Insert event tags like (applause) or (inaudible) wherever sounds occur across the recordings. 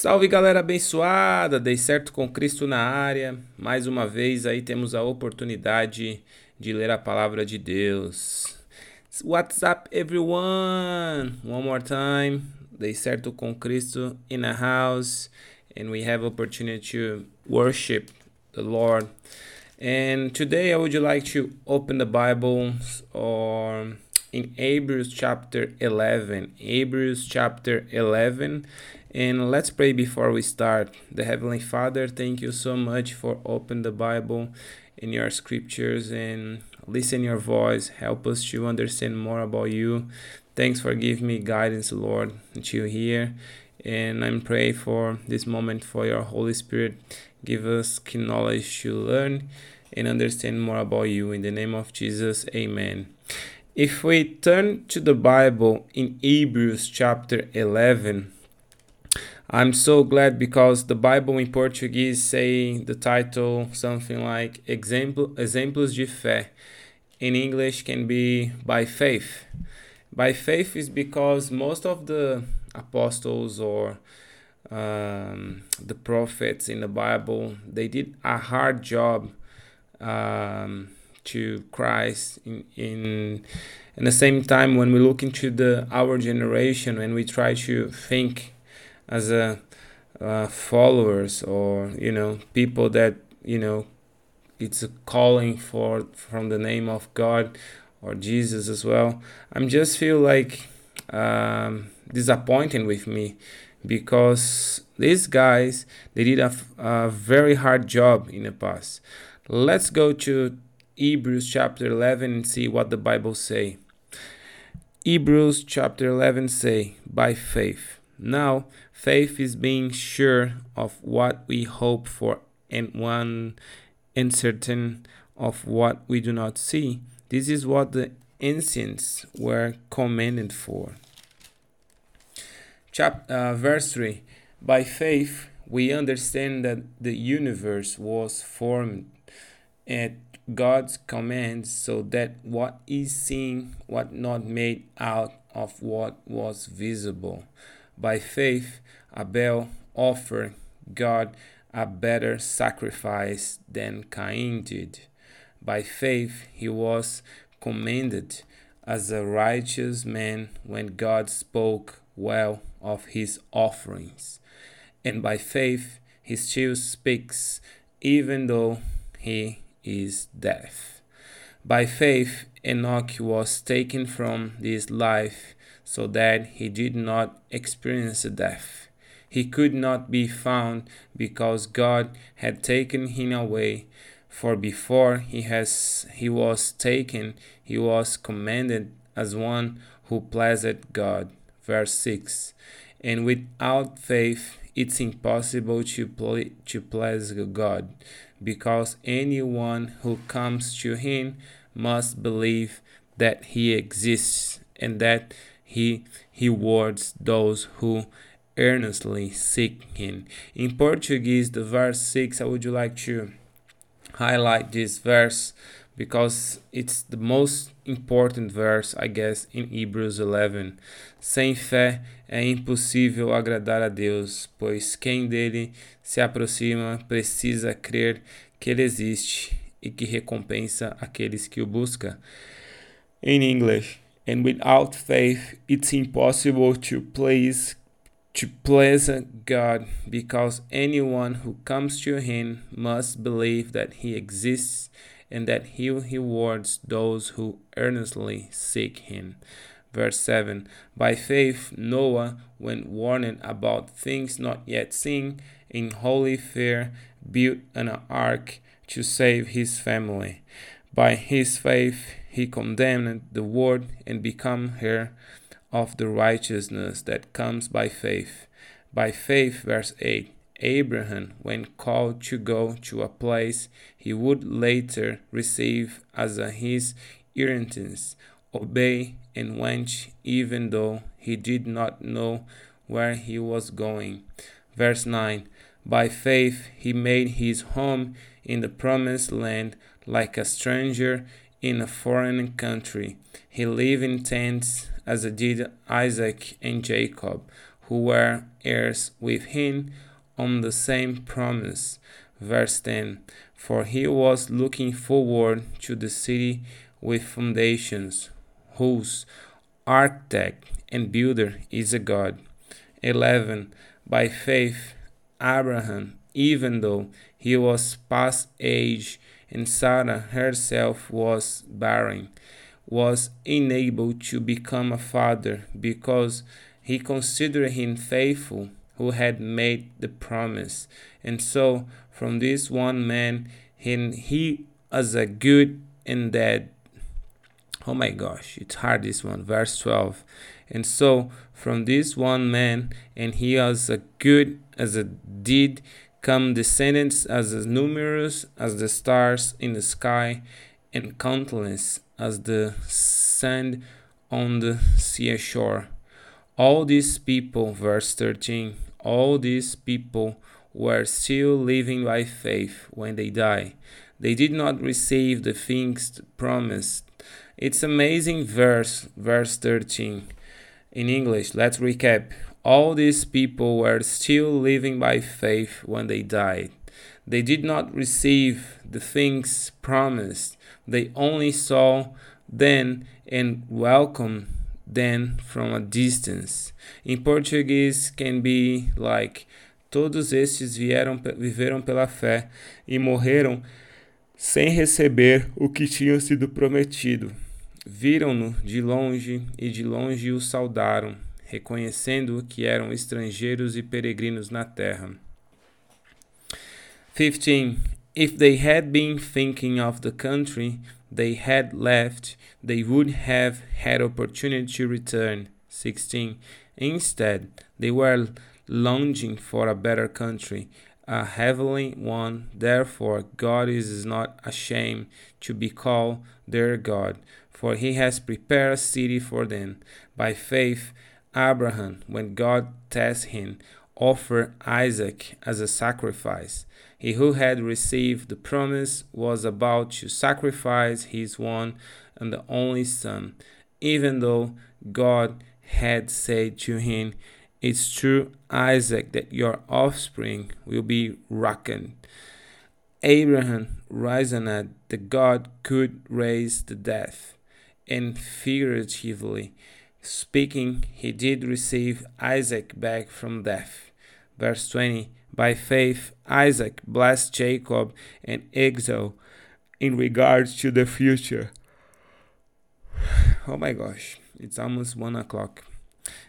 Salve galera abençoada, dei certo com Cristo na área. Mais uma vez aí temos a oportunidade de ler a palavra de Deus. What's up everyone? One more time. Dei certo com Cristo in a house and we have opportunity to worship the Lord. And today I would like to open the Bible or in Hebrews chapter 11. Hebrews chapter 11 and let's pray before we start. The Heavenly Father, thank you so much for opening the Bible in your scriptures and listen your voice. Help us to understand more about you. Thanks for giving me guidance, Lord, until here. And I'm praying for this moment for your Holy Spirit. Give us knowledge to learn and understand more about you. In the name of Jesus, amen. If we turn to the Bible in Hebrews chapter 11, I'm so glad because the Bible in Portuguese say the title something like Exemplo, Exemplos de Fé. In English can be by faith. By faith is because most of the apostles or um, the prophets in the Bible they did a hard job um, to Christ in in in the same time when we look into the our generation when we try to think as a uh, followers or you know people that you know it's a calling for from the name of God or Jesus as well. I'm just feel like um, disappointing with me because these guys they did a, a very hard job in the past. Let's go to Hebrews chapter 11 and see what the Bible say. Hebrews chapter 11 say by faith now, faith is being sure of what we hope for and one and certain of what we do not see. This is what the ancients were commanded for. Chap- uh, verse 3 By faith, we understand that the universe was formed at God's command so that what is seen was not made out of what was visible. By faith, Abel offered God a better sacrifice than Cain did. By faith, he was commended as a righteous man when God spoke well of his offerings. And by faith, he still speaks even though he is deaf. By faith, Enoch was taken from this life so that he did not experience death. He could not be found because God had taken him away. For before he has he was taken, he was commended as one who pleased God. Verse 6. And without faith it's impossible to, ple- to please God, because anyone who comes to him must believe that he exists and that he rewards those who earnestly seek him. In Portuguese, the verse 6, I would like to highlight this verse because it's the most important verse, I guess, in Hebrews 11. Sem fé é impossível agradar a Deus, pois quem dele se aproxima precisa crer que ele existe e que recompensa aqueles que o buscam. In English, and without faith it's impossible to please to please God because anyone who comes to him must believe that he exists and that he rewards those who earnestly seek him. Verse 7 By faith, Noah, when warned about things not yet seen, in holy fear built an ark to save his family. By his faith, he condemned the world and became heir of the righteousness that comes by faith. By faith, verse 8, Abraham, when called to go to a place he would later receive as his inheritance, obeyed and went even though he did not know where he was going. Verse 9 By faith he made his home in the promised land like a stranger in a foreign country. He lived in tents as did Isaac and Jacob, who were heirs with him on the same promise. Verse 10 For he was looking forward to the city with foundations, whose architect and builder is a God. 11 By faith, Abraham, even though he was past age and Sarah herself was barren, was enabled to become a father because he considered him faithful who had made the promise. And so, from this one man, he, he as a good and dead. Oh my gosh, it's hard this one. Verse 12. And so, from this one man, and he as a good as a deed, come descendants as numerous as the stars in the sky, and countless as the sand on the seashore. All these people, verse 13, all these people were still living by faith when they died. They did not receive the things promised. It's amazing verse, verse 13. In English, let's recap. All these people were still living by faith when they died. They did not receive the things promised. They only saw then and welcomed them from a distance. In Portuguese, can be like Todos estes vieram, viveram pela fé e morreram sem receber o que tinha sido prometido. Viram-no de longe e de longe o saudaram, reconhecendo que eram estrangeiros e peregrinos na terra. 15. If they had been thinking of the country they had left, they would have had opportunity to return. 16. Instead, they were longing for a better country, a heavenly one. Therefore, God is not ashamed to be called their God, for he has prepared a city for them. By faith, Abraham, when God tested him, offered Isaac as a sacrifice. He who had received the promise was about to sacrifice his one and the only son, even though God had said to him, it's through Isaac that your offspring will be reckoned. Abraham reasoned that God could raise the dead, and figuratively speaking, he did receive Isaac back from death. Verse 20 By faith, Isaac blessed Jacob and Esau in regards to the future. (sighs) Oh my gosh, it's almost one o'clock.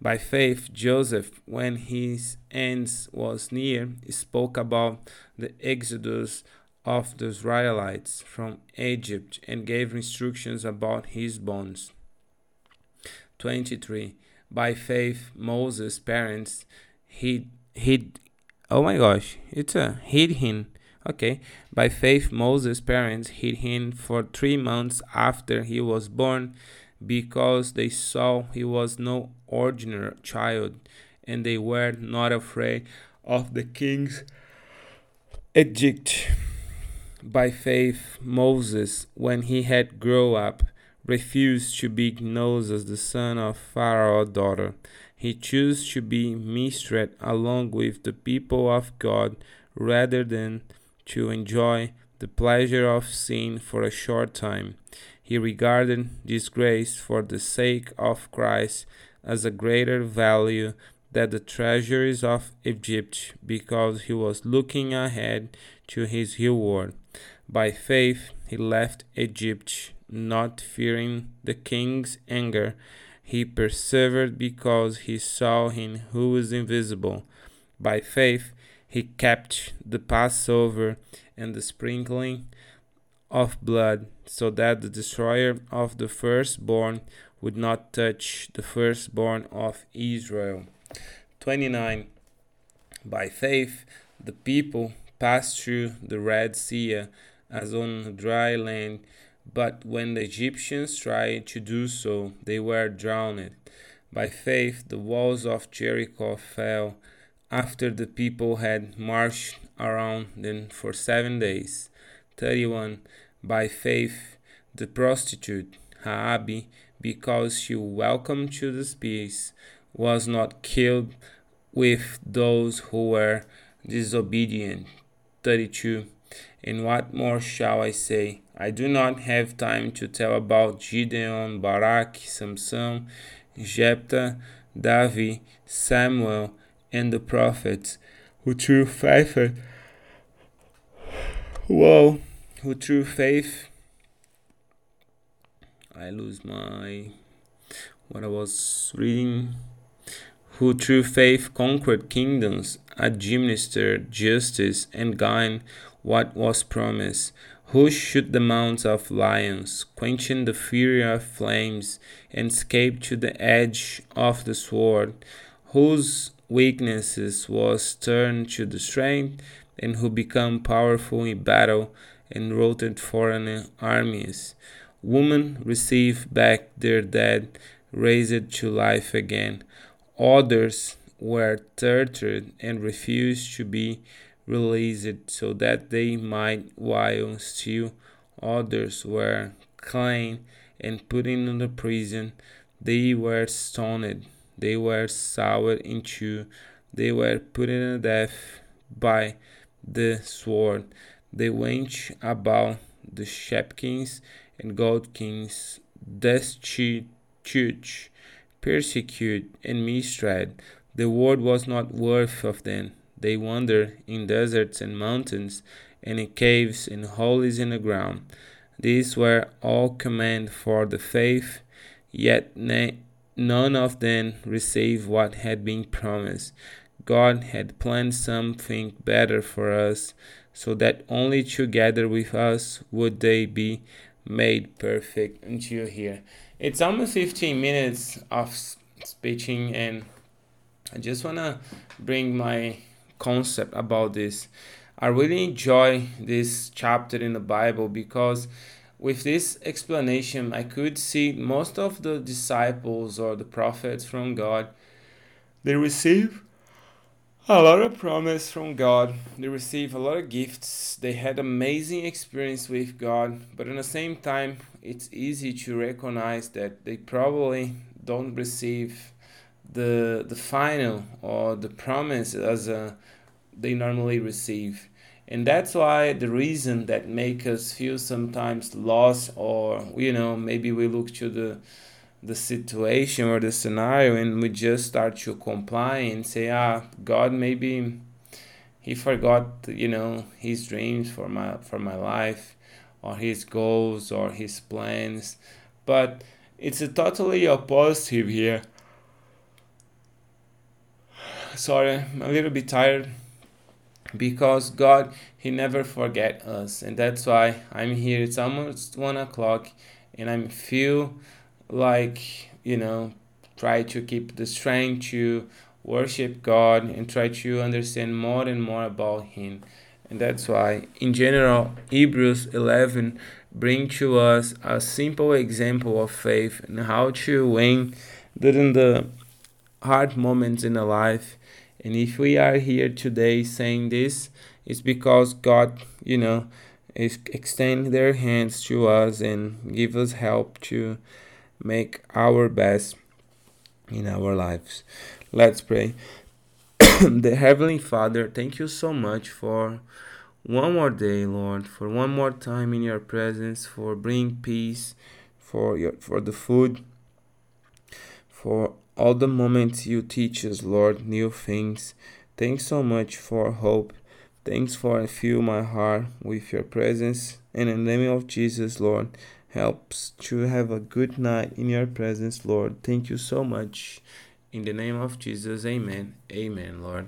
By faith, Joseph, when his end was near, spoke about the exodus of the Israelites from Egypt and gave instructions about his bones. 23. By faith, Moses' parents hid, hid oh my gosh, it's a hid him. Okay, by faith, Moses' parents hid him for three months after he was born because they saw he was no ordinary child, and they were not afraid of the king's edict. By faith, Moses, when he had grown up, refused to be known as the son of Pharaoh's daughter. He chose to be mistreated along with the people of God rather than to enjoy the pleasure of sin for a short time. He regarded disgrace for the sake of Christ as a greater value than the treasures of Egypt because he was looking ahead to his reward. By faith, he left Egypt, not fearing the king's anger. He persevered because he saw him who is invisible. By faith, he kept the Passover and the sprinkling of blood, so that the destroyer of the firstborn would not touch the firstborn of Israel. 29. By faith, the people passed through the Red Sea as on dry land, but when the Egyptians tried to do so, they were drowned. By faith, the walls of Jericho fell after the people had marched around them for seven days. 31. By faith, the prostitute Raabe, because she welcomed to the feast, was not killed with those who were disobedient. 32. And what more shall I say? I do not have time to tell about Gideon, Barak, Samson, Jephthah, David, Samuel, and the prophets who through faith, who through faith, I lose my what I was reading who through faith conquered kingdoms, administered justice, and gained what was promised, who shoot the mouths of lions, quenching the fury of flames, and escaped to the edge of the sword, whose weaknesses was turned to the strength, and who become powerful in battle and routed foreign armies. Women receive back their dead, raised to life again. Others were tortured and refused to be released so that they might, while still others were slain and put into prison. They were stoned, they were sawed in two, they were put to death by the sword. They went about the sheepkins and goatkins, destitute persecute and mistreat. The world was not worth of them. They wandered in deserts and mountains, and in caves and holes in the ground. These were all command for the faith, yet none of them received what had been promised. God had planned something better for us, so that only together with us would they be made perfect until here. It's almost 15 minutes of speaking, and I just want to bring my concept about this. I really enjoy this chapter in the Bible because with this explanation, I could see most of the disciples or the prophets from God, they receive a lot of promise from God. They receive a lot of gifts. They had amazing experience with God, but at the same time, it's easy to recognize that they probably don't receive the the final or the promise as a, they normally receive. And that's why the reason that make us feel sometimes lost or you know maybe we look to the the situation or the scenario and we just start to comply and say ah god maybe he forgot you know his dreams for my for my life or his goals or his plans. But it's a totally opposite here sorry i'm a little bit tired because god he never forget us. And that's why i'm here. It's almost one o'clock and i feel like you know try to keep the strength to worship god and try to understand more and more about him. And that's why in general hebrews 11 bring to us a simple example of faith and how to win during the hard moments in a life and if we are here today saying this it's because god you know is extend their hands to us and give us help to make our best in our lives. Let's pray. (coughs) the Heavenly Father, thank you so much for one more day, Lord, for one more time in your presence, for bringing peace, for your for the food, for all the moments you teach us, Lord, new things. Thanks so much for hope. Thanks for fill my heart with your presence. And in the name of Jesus, Lord, helps to have a good night in your presence, Lord. Thank you so much. In the name of Jesus, amen. Amen, Lord.